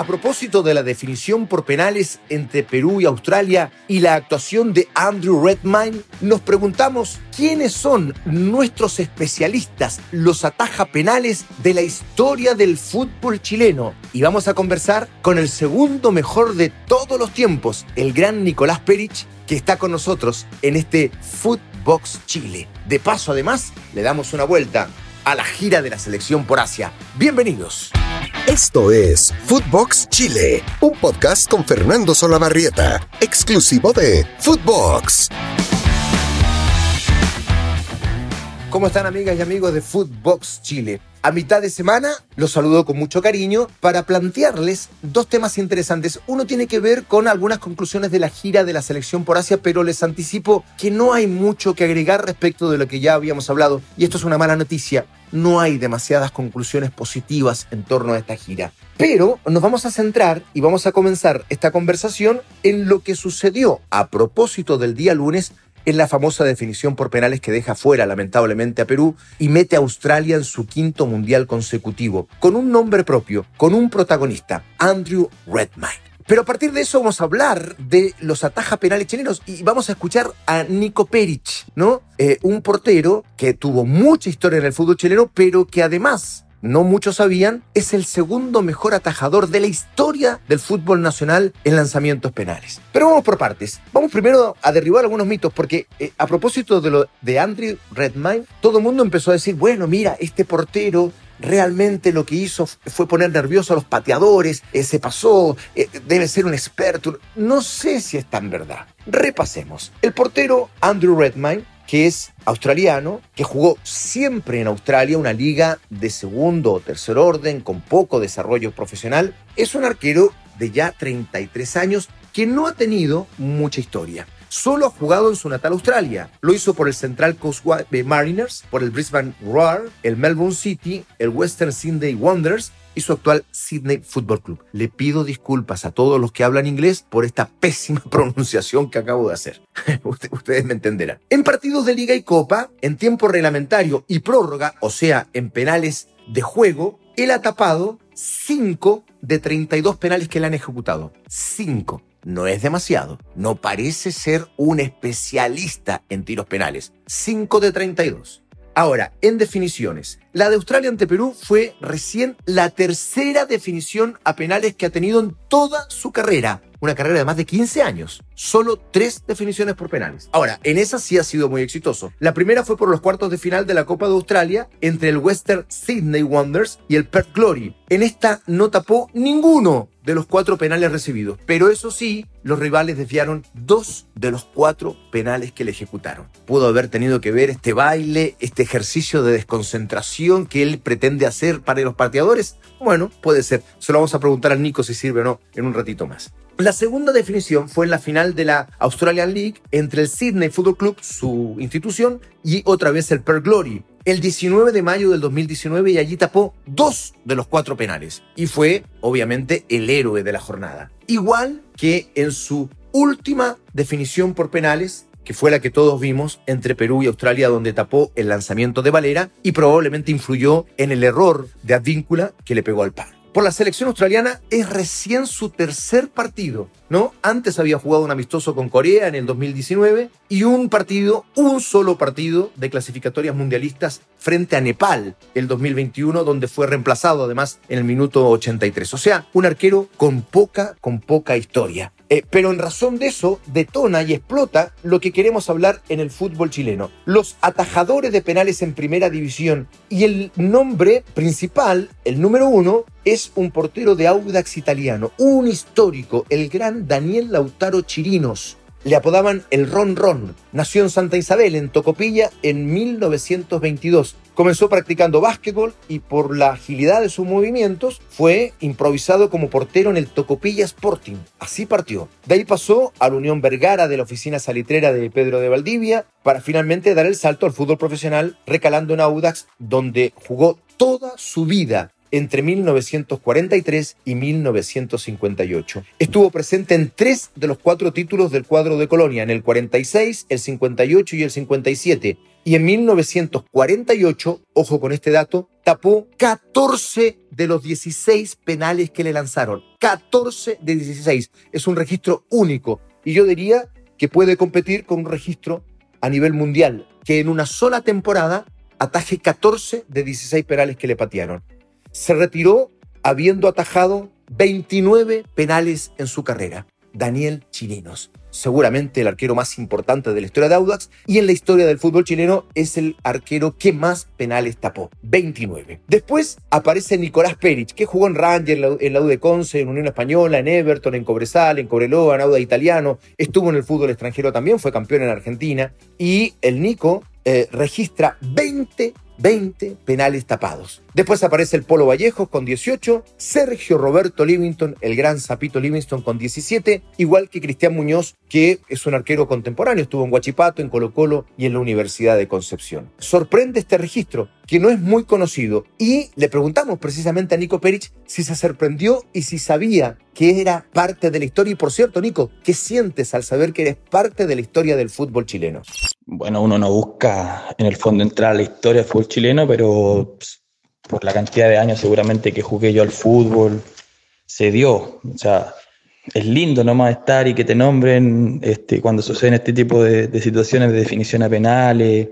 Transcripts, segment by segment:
A propósito de la definición por penales entre Perú y Australia y la actuación de Andrew Redmayne, nos preguntamos quiénes son nuestros especialistas, los ataja penales de la historia del fútbol chileno. Y vamos a conversar con el segundo mejor de todos los tiempos, el gran Nicolás Perich, que está con nosotros en este Footbox Chile. De paso, además, le damos una vuelta a la gira de la selección por Asia. Bienvenidos. Esto es Footbox Chile, un podcast con Fernando Solabarrieta, exclusivo de Footbox. ¿Cómo están amigas y amigos de Footbox Chile? A mitad de semana los saludo con mucho cariño para plantearles dos temas interesantes. Uno tiene que ver con algunas conclusiones de la gira de la selección por Asia, pero les anticipo que no hay mucho que agregar respecto de lo que ya habíamos hablado. Y esto es una mala noticia. No hay demasiadas conclusiones positivas en torno a esta gira. Pero nos vamos a centrar y vamos a comenzar esta conversación en lo que sucedió a propósito del día lunes en la famosa definición por penales que deja fuera lamentablemente a Perú y mete a Australia en su quinto mundial consecutivo, con un nombre propio, con un protagonista, Andrew Redmayne. Pero a partir de eso vamos a hablar de los ataja penales chilenos y vamos a escuchar a Nico Peric, ¿no? Eh, un portero que tuvo mucha historia en el fútbol chileno, pero que además no muchos sabían, es el segundo mejor atajador de la historia del fútbol nacional en lanzamientos penales. Pero vamos por partes. Vamos primero a derribar algunos mitos, porque eh, a propósito de lo de Andrew Redmayne, todo el mundo empezó a decir, bueno, mira, este portero realmente lo que hizo fue poner nervioso a los pateadores, eh, se pasó, eh, debe ser un experto. No sé si es tan verdad. Repasemos. El portero Andrew Redmayne que es australiano, que jugó siempre en Australia, una liga de segundo o tercer orden, con poco desarrollo profesional, es un arquero de ya 33 años que no ha tenido mucha historia. Solo ha jugado en su natal Australia. Lo hizo por el Central Coast Mariners, por el Brisbane Roar, el Melbourne City, el Western Sydney Wanderers su actual Sydney Football Club. Le pido disculpas a todos los que hablan inglés por esta pésima pronunciación que acabo de hacer. Ustedes me entenderán. En partidos de liga y copa, en tiempo reglamentario y prórroga, o sea, en penales de juego, él ha tapado 5 de 32 penales que le han ejecutado. 5. No es demasiado. No parece ser un especialista en tiros penales. 5 de 32. Ahora, en definiciones, la de Australia ante Perú fue recién la tercera definición a penales que ha tenido en toda su carrera. Una carrera de más de 15 años. Solo tres definiciones por penales. Ahora, en esa sí ha sido muy exitoso. La primera fue por los cuartos de final de la Copa de Australia entre el Western Sydney Wanderers y el Perth Glory. En esta no tapó ninguno de los cuatro penales recibidos. Pero eso sí, los rivales desviaron dos de los cuatro penales que le ejecutaron. Pudo haber tenido que ver este baile, este ejercicio de desconcentración que él pretende hacer para los pateadores. Bueno, puede ser. Se lo vamos a preguntar al Nico si sirve o no en un ratito más. La segunda definición fue en la final de la Australian League entre el Sydney Football Club, su institución, y otra vez el Perth Glory, el 19 de mayo del 2019 y allí tapó dos de los cuatro penales. Y fue, obviamente, el héroe de la jornada. Igual que en su última definición por penales, que fue la que todos vimos entre Perú y Australia, donde tapó el lanzamiento de Valera y probablemente influyó en el error de Advíncula que le pegó al palo por la selección australiana es recién su tercer partido, ¿no? Antes había jugado un amistoso con Corea en el 2019 y un partido, un solo partido de clasificatorias mundialistas frente a Nepal el 2021, donde fue reemplazado además en el minuto 83. O sea, un arquero con poca, con poca historia. Eh, pero en razón de eso, detona y explota lo que queremos hablar en el fútbol chileno. Los atajadores de penales en primera división y el nombre principal, el número uno, es un portero de Audax italiano, un histórico, el gran Daniel Lautaro Chirinos. Le apodaban el Ron Ron. Nació en Santa Isabel, en Tocopilla, en 1922. Comenzó practicando básquetbol y por la agilidad de sus movimientos fue improvisado como portero en el Tocopilla Sporting. Así partió. De ahí pasó a la Unión Vergara de la oficina salitrera de Pedro de Valdivia para finalmente dar el salto al fútbol profesional recalando en Audax donde jugó toda su vida entre 1943 y 1958. Estuvo presente en tres de los cuatro títulos del cuadro de Colonia, en el 46, el 58 y el 57, Y en 1948, ojo con este dato, tapó 14 de los 16 penales que le lanzaron. 14 de 16. Es un registro único. Y yo diría que puede competir con un registro a nivel mundial, que en una sola temporada ataje 14 de 16 penales que le patearon. Se retiró habiendo atajado 29 penales en su carrera. Daniel Chirinos seguramente el arquero más importante de la historia de Audax y en la historia del fútbol chileno es el arquero que más penales tapó, 29. Después aparece Nicolás Perich, que jugó en Ranger, en la de Conce, en Unión Española, en Everton, en Cobresal, en Cobreloa, en Auda Italiano, estuvo en el fútbol extranjero también, fue campeón en Argentina y el Nico eh, registra 20 20 penales tapados. Después aparece el Polo Vallejos con 18, Sergio Roberto Livington, el gran Zapito Livington con 17, igual que Cristian Muñoz, que es un arquero contemporáneo, estuvo en Huachipato, en Colo Colo y en la Universidad de Concepción. Sorprende este registro, que no es muy conocido, y le preguntamos precisamente a Nico Perich si se sorprendió y si sabía que era parte de la historia. Y por cierto, Nico, ¿qué sientes al saber que eres parte de la historia del fútbol chileno? Bueno, uno no busca en el fondo entrar a la historia del fútbol chileno, pero pues, por la cantidad de años seguramente que jugué yo al fútbol, se dio. O sea, es lindo nomás estar y que te nombren este, cuando suceden este tipo de, situaciones de definición a penales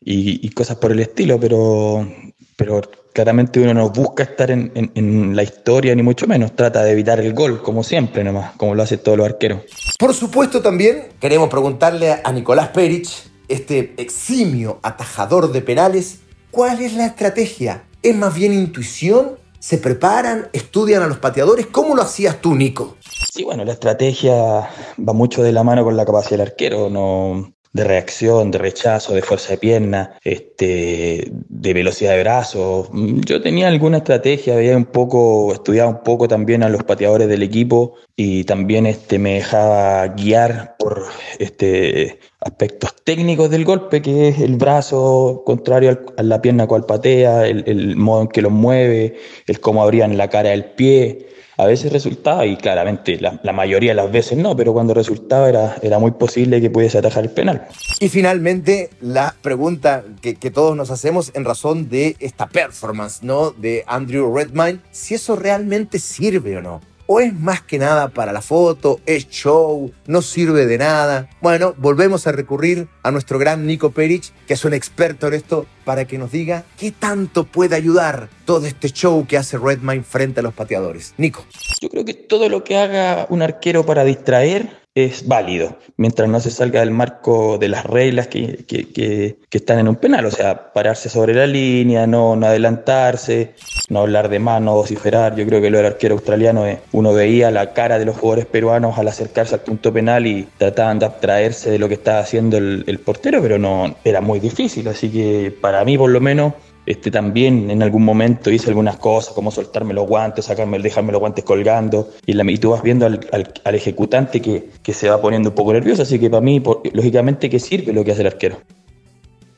y, cosas por el estilo, pero, pero claramente uno no busca estar en, en, la historia, ni mucho menos. Trata de evitar el gol, como siempre nomás, como lo hacen todos los arqueros. Por supuesto, también queremos preguntarle a Nicolás Perich este eximio atajador de penales, ¿cuál es la estrategia? ¿Es más bien intuición? ¿Se preparan? ¿Estudian a los pateadores? ¿Cómo lo hacías tú, Nico? Sí, bueno, la estrategia va mucho de la mano con la capacidad del arquero. No, de reacción, de rechazo, de fuerza de pierna, este, de velocidad de brazos. Yo tenía alguna estrategia, había un poco, estudiaba un poco también a los pateadores del equipo y también este, me dejaba guiar por este, aspectos técnicos del golpe, que es el brazo contrario a la pierna cual patea, el, el modo en que lo mueve, el cómo abrían la cara del pie a veces resultaba, y claramente la, mayoría de las veces no, pero cuando resultaba era, era muy posible que pudiese atajar el penal. Y finalmente, la pregunta que, que todos nos hacemos en razón de esta performance, ¿no? De Andrew Redmine, si eso realmente sirve o no o es más que nada para la foto, es show, no sirve de nada. Bueno, volvemos a recurrir a nuestro gran Nico Perich, que es un experto en esto, para que nos diga qué tanto puede ayudar todo este show que hace Redmine frente a los pateadores. Nico. Yo creo que todo lo que haga un arquero para distraer es válido, mientras no se salga del marco de las reglas que, que, están en un penal, o sea, pararse sobre la línea, no, no adelantarse, no hablar de mano, vociferar. Yo creo que lo del arquero australiano es, uno veía la cara de los jugadores peruanos al acercarse al punto penal y trataban de abstraerse de lo que estaba haciendo el, el portero, pero no era muy difícil, así que para mí por lo menos este, también en algún momento hice algunas cosas, como soltarme los guantes, sacarme, dejarme los guantes colgando, y, la, tú vas viendo al, ejecutante que, se va poniendo un poco nervioso, así que para mí, lógicamente, que sirve lo que hace el arquero.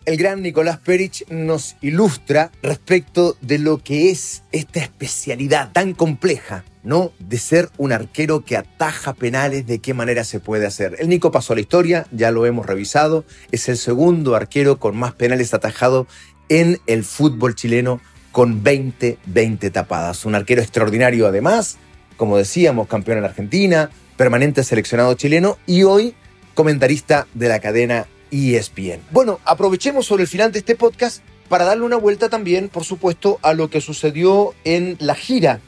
El gran Nicolás Perich nos ilustra respecto de lo que es esta especialidad tan compleja ¿no? De ser un arquero que ataja penales, de qué manera se puede hacer. El Nico pasó a la historia, ya lo hemos revisado, es el segundo arquero con más penales atajados en el fútbol chileno con 20, 20 tapadas. Un arquero extraordinario además, como decíamos, campeón en Argentina, permanente seleccionado chileno y hoy comentarista de la cadena ESPN. Bueno, aprovechemos sobre el final de este podcast para darle una vuelta también, por supuesto, a lo que sucedió en la gira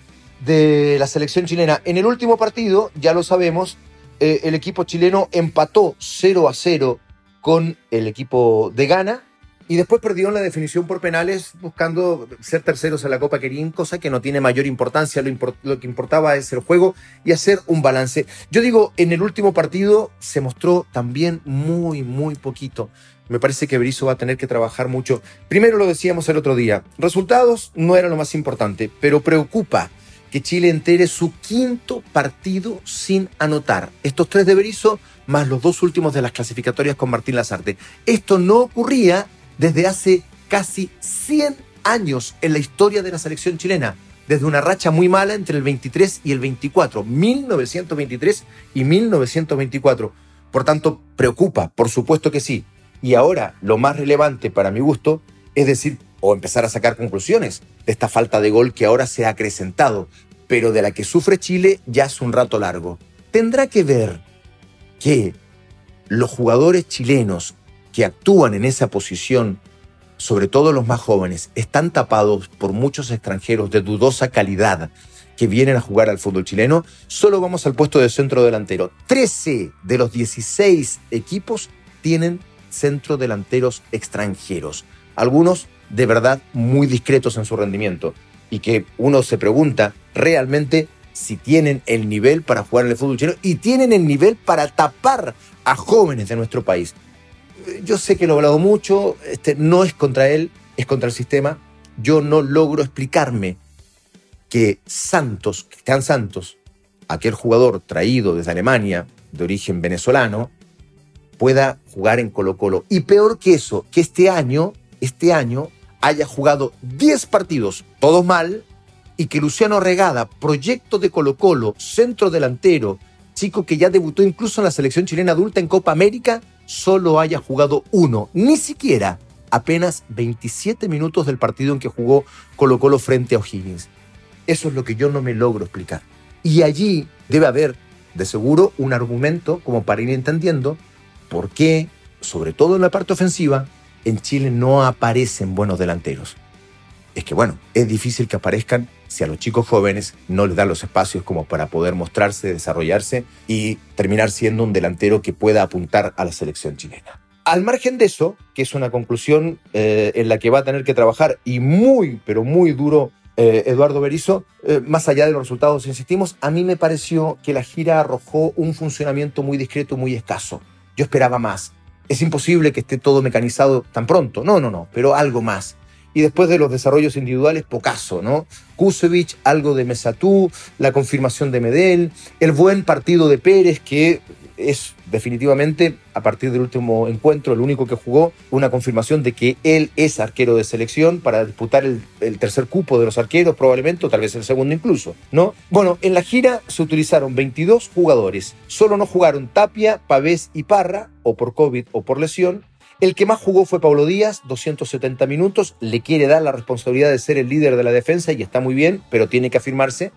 de la selección chilena. En el último partido, ya lo sabemos, eh, el equipo chileno empató 0 a 0 con el equipo de Ghana y después perdió en la definición por penales buscando ser terceros en la Copa Querín, cosa que no tiene mayor importancia. Lo, que importaba es el juego y hacer un balance. Yo digo, en el último partido se mostró también muy, muy poquito. Me parece que Berizzo va a tener que trabajar mucho. Primero lo decíamos el otro día, resultados no era lo más importante, pero preocupa que Chile entere su quinto partido sin anotar. Estos tres de Berizzo más los dos últimos de las clasificatorias con Martín Lazarte. Esto no ocurría desde hace casi 100 años en la historia de la selección chilena, desde una racha muy mala entre el 23 y el 24, 1923 y 1924. Por tanto, preocupa, por supuesto que sí. Y ahora lo más relevante para mi gusto es decir, o empezar a sacar conclusiones de esta falta de gol que ahora se ha acrecentado, pero de la que sufre Chile ya hace un rato largo. Tendrá que ver que los jugadores chilenos que actúan en esa posición, sobre todo los más jóvenes, están tapados por muchos extranjeros de dudosa calidad que vienen a jugar al fútbol chileno, solo vamos al puesto de centro delantero. 13 de los 16 equipos tienen centro delanteros extranjeros. Algunos de verdad muy discretos en su rendimiento y que uno se pregunta realmente si tienen el nivel para jugar en el fútbol chileno y tienen el nivel para tapar a jóvenes de nuestro país. Yo sé que lo he hablado mucho, este, no es contra él, es contra el sistema. Yo no logro explicarme que Santos, Cristian Santos, aquel jugador traído desde Alemania, de origen venezolano, pueda jugar en Colo Colo. Y peor que eso, que este año, este año haya jugado 10 partidos, todos mal, y que Luciano Regada, proyecto de Colo Colo, centro delantero, chico que ya debutó incluso en la selección chilena adulta en Copa América, solo haya jugado uno, ni siquiera apenas 27 minutos del partido en que jugó Colo Colo frente a O'Higgins. Eso es lo que yo no me logro explicar. Y allí debe haber, de seguro, un argumento como para ir entendiendo por qué, sobre todo en la parte ofensiva, en Chile no aparecen buenos delanteros. Es que bueno, es difícil que aparezcan si a los chicos jóvenes no les dan los espacios como para poder mostrarse, desarrollarse y terminar siendo un delantero que pueda apuntar a la selección chilena. Al margen de eso, que es una conclusión eh, en la que va a tener que trabajar y muy, pero muy duro eh, Eduardo Berizzo, eh, más allá de los resultados, insistimos, a mí me pareció que la gira arrojó un funcionamiento muy discreto, muy escaso. Yo esperaba más es imposible que esté todo mecanizado tan pronto. No, no, no, pero algo más. Y después de los desarrollos individuales, pocaso, ¿no? Kusevich, algo de Mesatú, la confirmación de Medel, el buen partido de Pérez, que es definitivamente, a partir del último encuentro, el único que jugó, una confirmación de que él es arquero de selección para disputar el, tercer cupo de los arqueros, probablemente, o tal vez el segundo incluso, ¿no? Bueno, en la gira se utilizaron 22 jugadores. Solo no jugaron Tapia, Pavés y Parra, o por COVID o por lesión. El que más jugó fue Pablo Díaz, 270 minutos. Le quiere dar la responsabilidad de ser el líder de la defensa y está muy bien, pero tiene que afirmarse.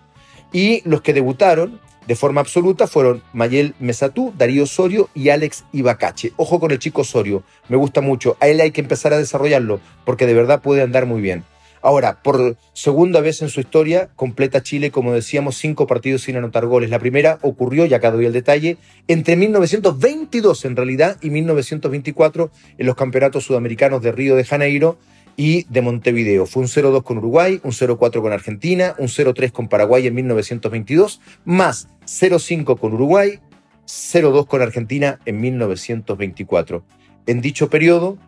Y los que debutaron, de forma absoluta fueron Mayel Mesatú, Darío Osorio y Alex Ibacache. Ojo con el chico Osorio, me gusta mucho. A él hay que empezar a desarrollarlo porque de verdad puede andar muy bien. Ahora, por segunda vez en su historia, completa Chile, como decíamos, cinco partidos sin anotar goles. La primera ocurrió, ya acá doy el detalle, entre 1922 en realidad y 1924 en los campeonatos sudamericanos de Río de Janeiro y de Montevideo. Fue un 0-2 con Uruguay, un 0-4 con Argentina, un 0-3 con Paraguay en 1922, más 0-5 con Uruguay, 0-2 con Argentina en 1924. En dicho periodo,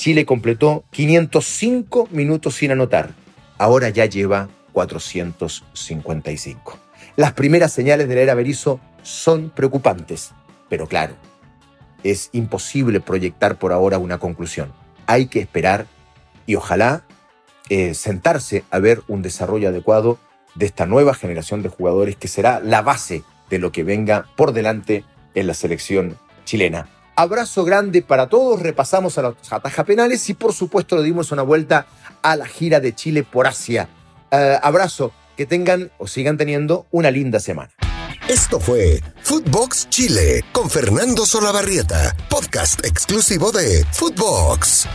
Chile completó 505 minutos sin anotar. Ahora ya lleva 455. Las primeras señales de la era Berizzo son preocupantes, pero claro, es imposible proyectar por ahora una conclusión. Hay que esperar y ojalá eh, sentarse a ver un desarrollo adecuado de esta nueva generación de jugadores que será la base de lo que venga por delante en la selección chilena. Abrazo grande para todos, repasamos a los atajas penales y por supuesto le dimos una vuelta a la gira de Chile por Asia. Eh, abrazo, que tengan o sigan teniendo una linda semana. Esto fue Footbox Chile con Fernando Solabarrieta, podcast exclusivo de Footbox.